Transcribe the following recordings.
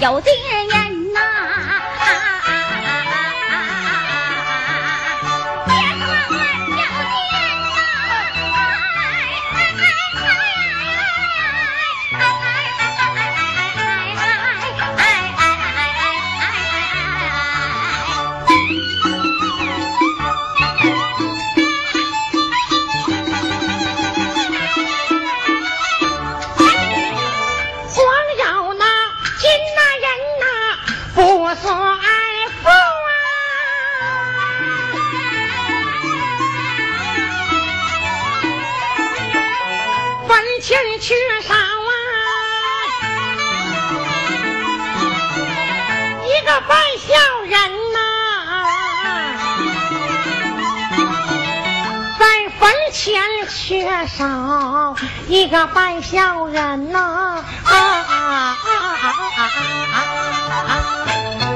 有的人缺少一个半孝人呐。啊啊啊啊啊啊啊啊啊。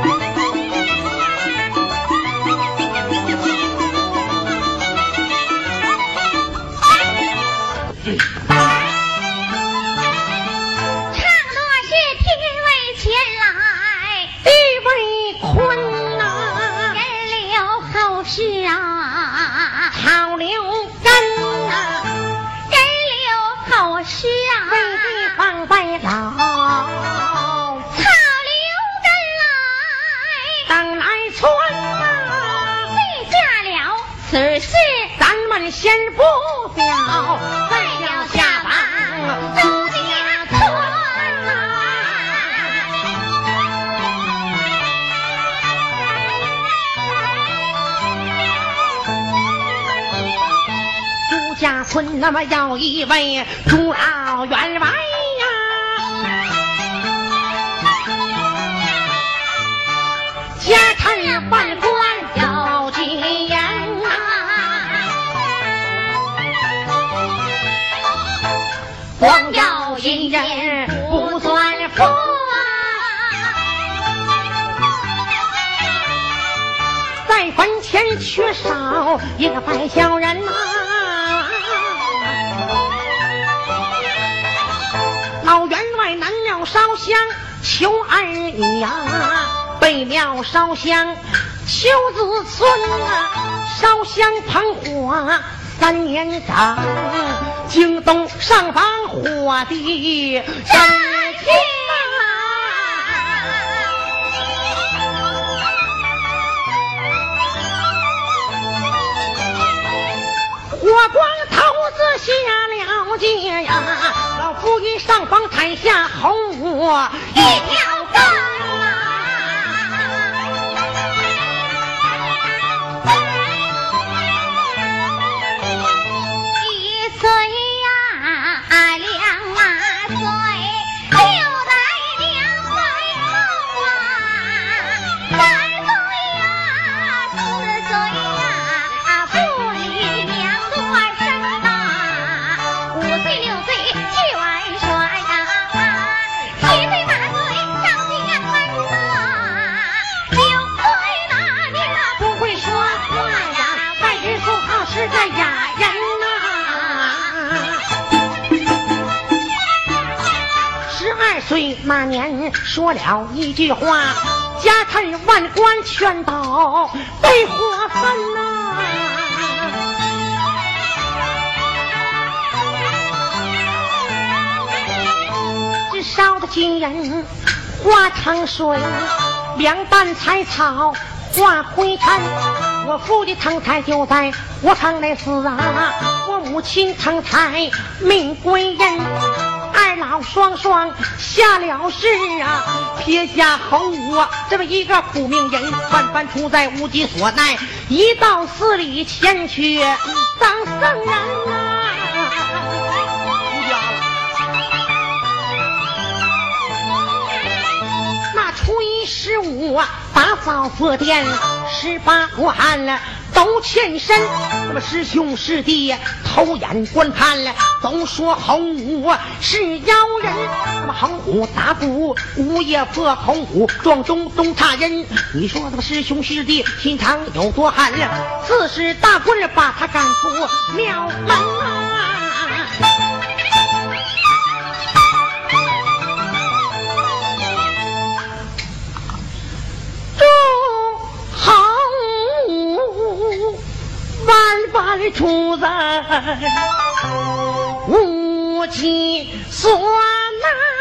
等来村啊，记下了此事，咱们先不表，再下往朱家村。朱家村那么有一位朱老员外。光要银人不算富啊，在坟前缺少一个白小人呐。老员外难料烧香求儿女呀，为庙烧香求子孙啊，烧香捧火三年长。京东上房火的真情火光头子下了界呀，老夫一上房台下红我一条全都被火焚呐。这烧的金人化成水，凉拌柴草化灰尘。我父的藤菜就在我城内死啊，我母亲藤菜命归阴。老双双下了世啊，撇下后五这么一个苦命人，万般出在无计所奈，一到寺里前去当僧人呐。那初一十五打扫佛殿，十八关了。都欠身，那么师兄师弟偷眼观看了，都说红武是妖人。那么红虎打鼓，午夜破红虎撞钟东差人。你说那么师兄师弟心肠有多寒凉？四十大棍把他赶出庙门啊！出人无计所难。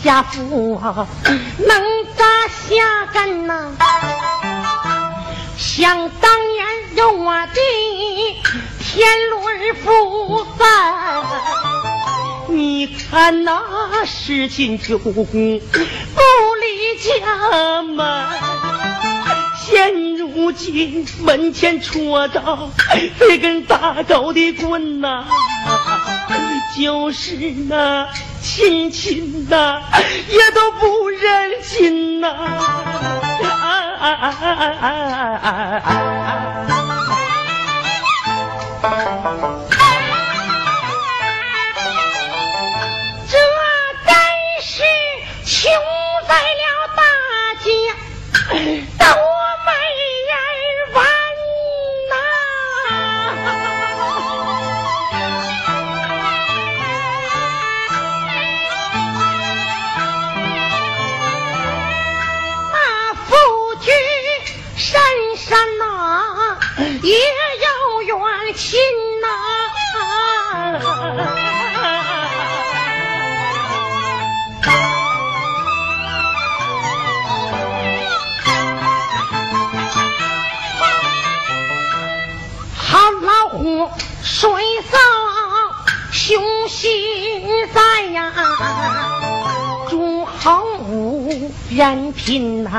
谁家富能扎下根呐。想当年有我的天伦父在，你看那十斤九公不离家门。现如今门前戳着这根大高的棍呐，就是那亲亲呐也都不忍心呐。这真是穷在了大家。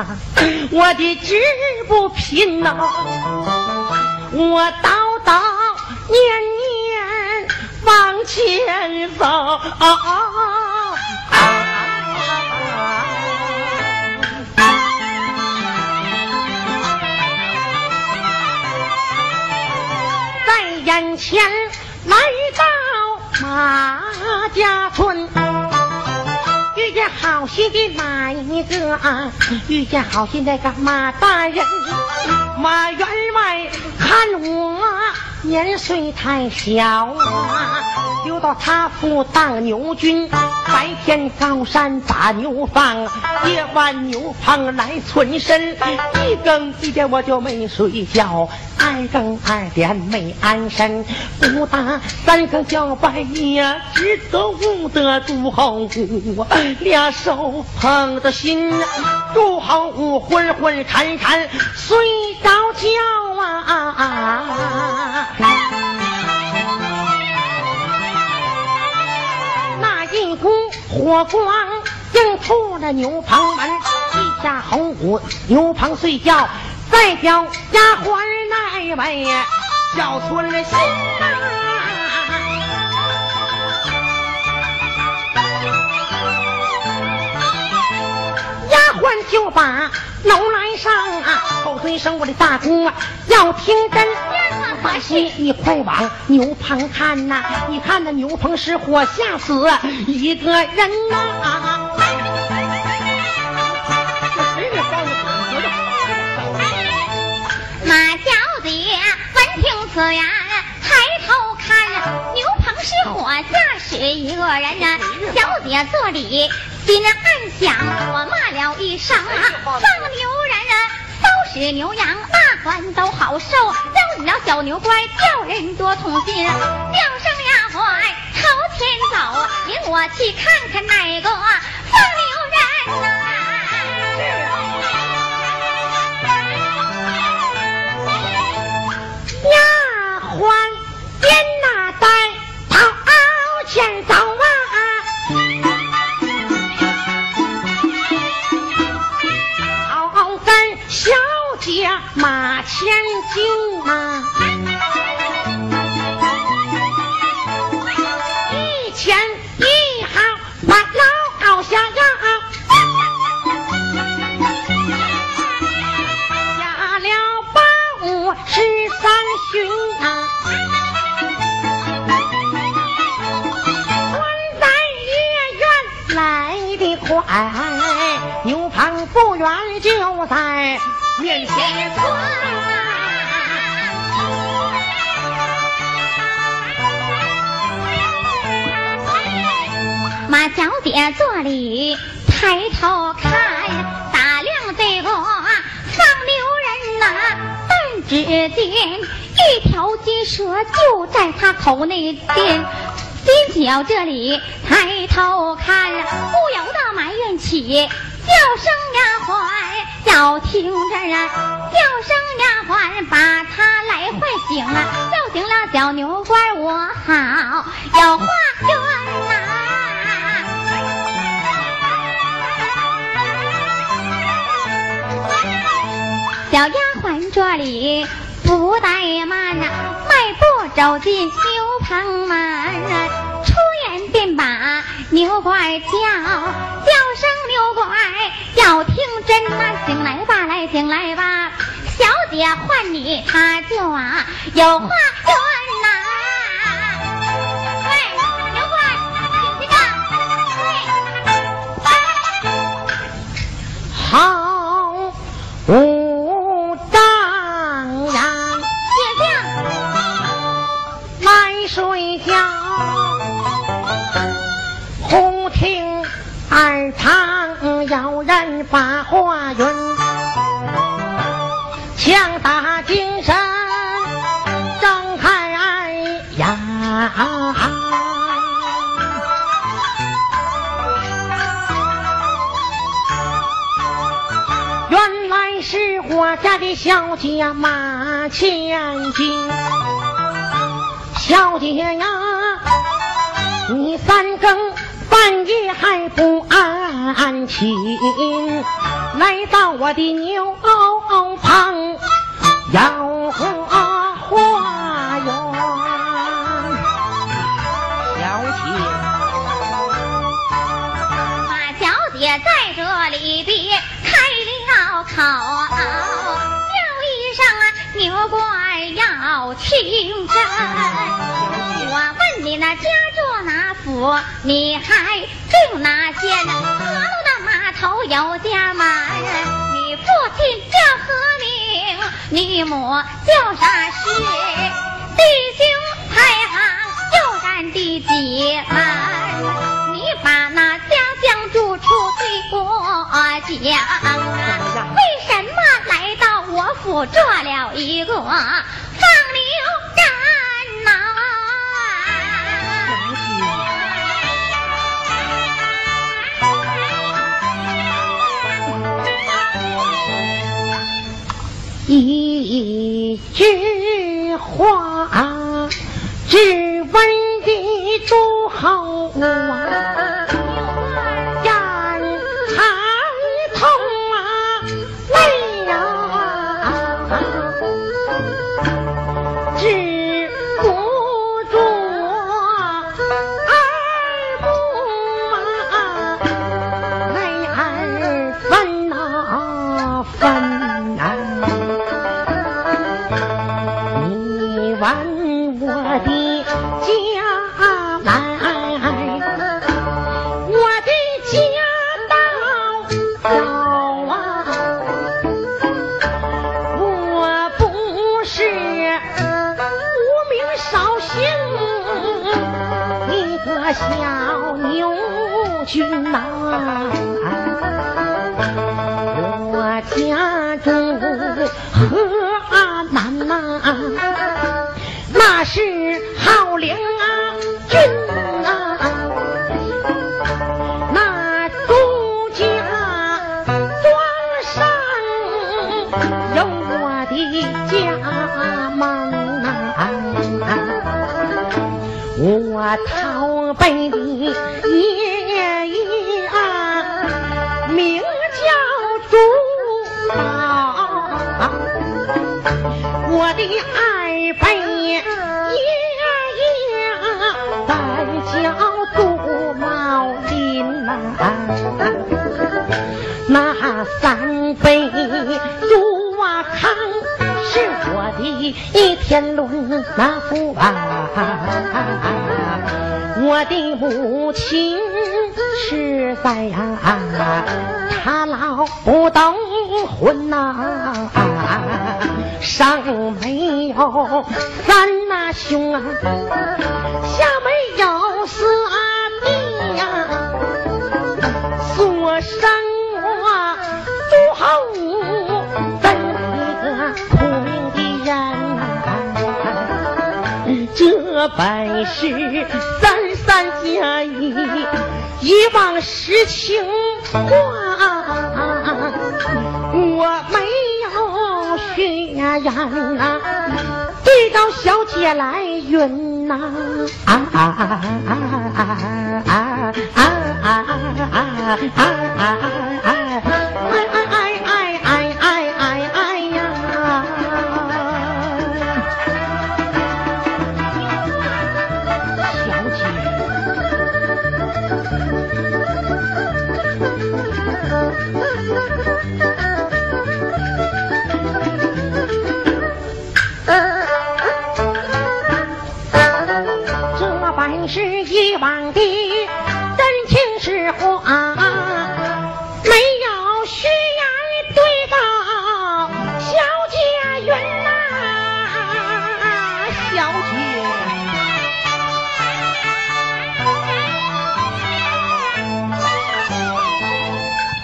我的志不拼呐。我叨叨念念往前走，在眼前来到马家村，好心的马一个，遇见好心那个马大人，马员外。看我年岁太小啊，留到他府当牛军，白天高山打牛放，夜晚牛棚来存身，一更一点我就没睡觉。二更二点没安身，不打三更叫半夜，只得悟得朱侯武，俩手捧着心，朱侯武昏昏沉沉睡着觉啊！火光映出了牛棚门，一下侯武牛棚睡觉。再叫丫鬟那位叫春心呐，丫鬟就把楼来上啊，后尊声我的大公啊，要听真。把心，你快往牛棚看呐，你看那牛棚失火吓死一个人呐。此言抬头看，牛棚失火，吓死一个人呐。小姐坐里心暗想，我骂了一声啊，放牛人是，牛羊，大官都好受。叫你那小牛乖，叫人多痛心。叫声丫鬟朝前走，领我去看看哪个放你马前进啊，一前一后把老高下呀，下了八五十三巡啊，关在夜院来的快，牛棚不远就在。面前村，马小姐坐里抬头看，打量这个放牛人呐，半只见一条金蛇就在他口内边。金角这里抬头看，不由得埋怨起，叫声丫鬟要听着啊，叫声丫鬟把他来唤醒了，叫醒了小牛倌，我好有话冤呐。小丫鬟这里不怠慢呐，迈步走进牛棚门，出言便把牛怪叫，叫生六怪要听真呐，醒来吧，来醒来吧，小姐唤你，他就啊有话说。旁有人把话云，强打精神，睁开眼。原来是我家的小姐马千金，小姐呀，你三更半夜还不安寝，来到我的牛棚要花花园，小姐。马小姐在这里别开了口，叫一声啊，牛怪要听真。我问你那家哪府，你还住哪县？河路的码头有家门，你父亲叫何名？你母叫啥氏？弟兄排行又占第几门？你把那家乡住处对我讲，为什么来到我府做了一个家我的二辈爷爷在叫杜茂林呐、那三辈朱瓦康是我的一天伦那父啊，我的母亲实在呀、她老不懂婚呐、上没有三那兄啊，下没有四阿弟呀，所生我不好武，怎一个苦命的人呐、这本是三三加一，一往实情话，我们。有血缘呐，对到小姐来云呐，啊啊啊啊啊啊啊啊啊啊！本是一往的真情实话，没有虚言对到小姐云呐、啊，小姐，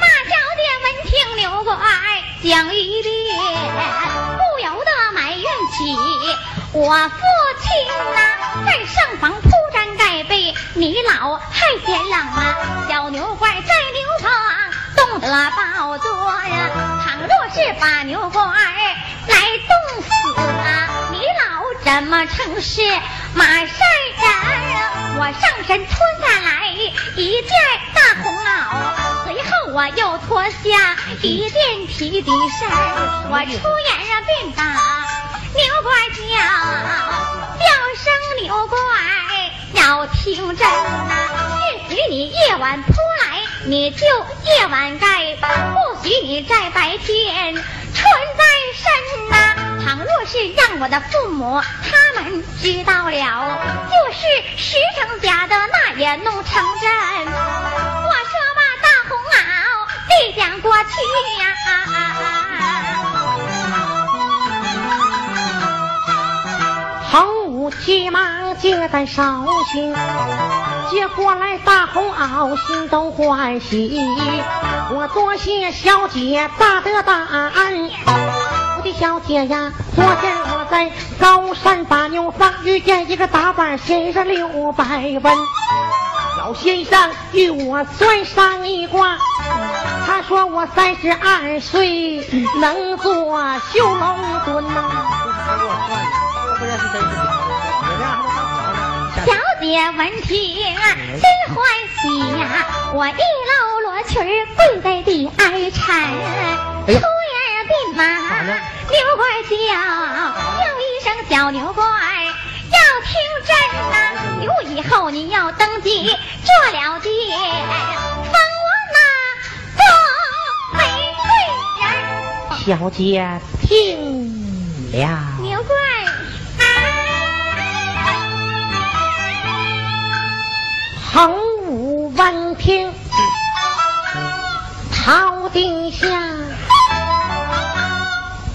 那小姐闻听刘怪讲一遍，不由得埋怨起我。小牛怪在牛棚冻得抱坐呀。倘若是把牛怪来冻死啊，你老怎么成是马善人？我上身脱下来一件大红袄，随后我又脱下一件皮底衫，我出言啊便打。牛怪叫，叫声牛怪要听真呐，你夜晚扑来，你就夜晚盖；不许你在白天穿在身呐。倘若是让我的父母他们知道了，就是实成假的，那也弄成真。我说吧，大红袄递将过去呀。急忙接在手心，接过来大红袄，心中欢喜。我多谢小姐大德大恩，我的小姐呀，昨天我在高山把牛放遇见一个打板先生刘百文，老先生与我算上一卦，他说我三十二岁能做绣龙墩呐。不认识真是小姐闻听心欢喜呀，我一搂罗裙跪在地哀缠，出言便骂牛怪叫，叫一声小牛怪要听真呐，牛以后你要登基做了爹，封我那做媒贵人。小姐听了。牛怪。横武闻听，朝地下，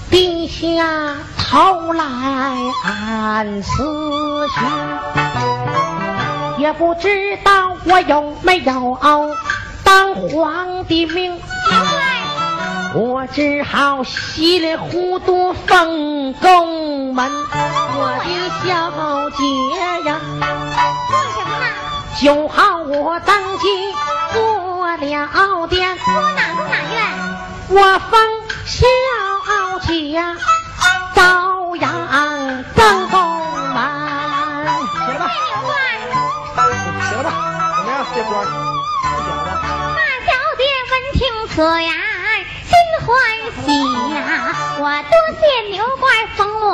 低下头来暗思绪，也不知道我有没有当皇帝命，我只好稀里糊涂奉公门，我的小姐呀。就好我登基做了殿，我哪中哪院？我封小姐朝阳正宫门。起来吧，起来吧，怎么样，这官？大小姐闻听此言，心欢喜呀！我多谢牛怪封我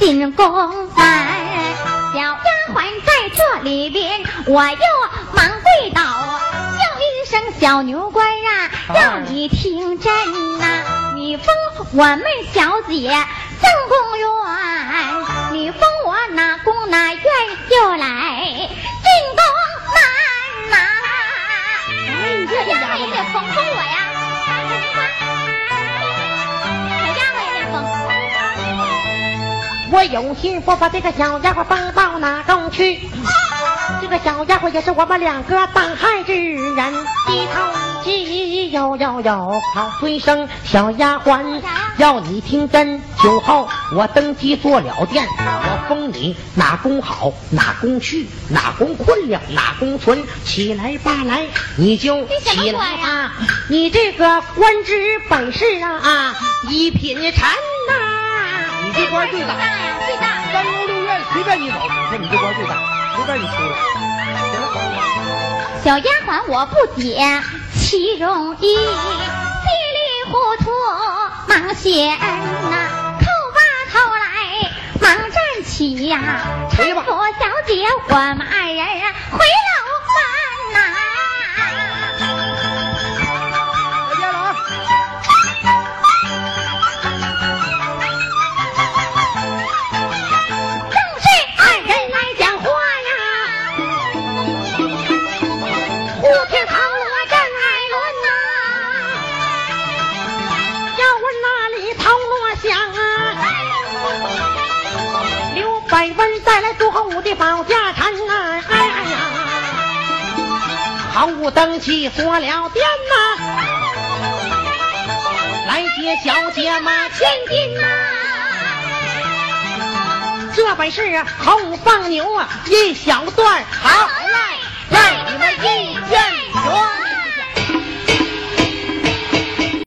进宫门。小丫鬟在这里边，我又忙跪倒，叫一声小牛官啊，要你听真呐！你封我们小姐正宫院，你封我哪宫哪院又来进宫门呐？小丫鬟也得封封我呀！我有心不把这个小家伙放到哪中去？这个小家伙也是我们两个当害之人，一头鸡呦呦呦好催生小丫鬟，要你听真，酒后我登基做了殿，我封你哪宫好哪宫去，哪宫困了哪宫存，起来吧来，你就起来吧，你这个官职本事啊，一品臣呐、你这官最大呀，最大。三宫六院随便你走，说你这官最大，随便你出来。小丫鬟我不解其容易，稀里糊涂忙谢恩呐，叩把头来忙站起呀，回吧搀扶小姐我们二人回楼房武登基锁了电呐、来接小姐马千金呐、这本事啊，洪武放牛啊，一小段好，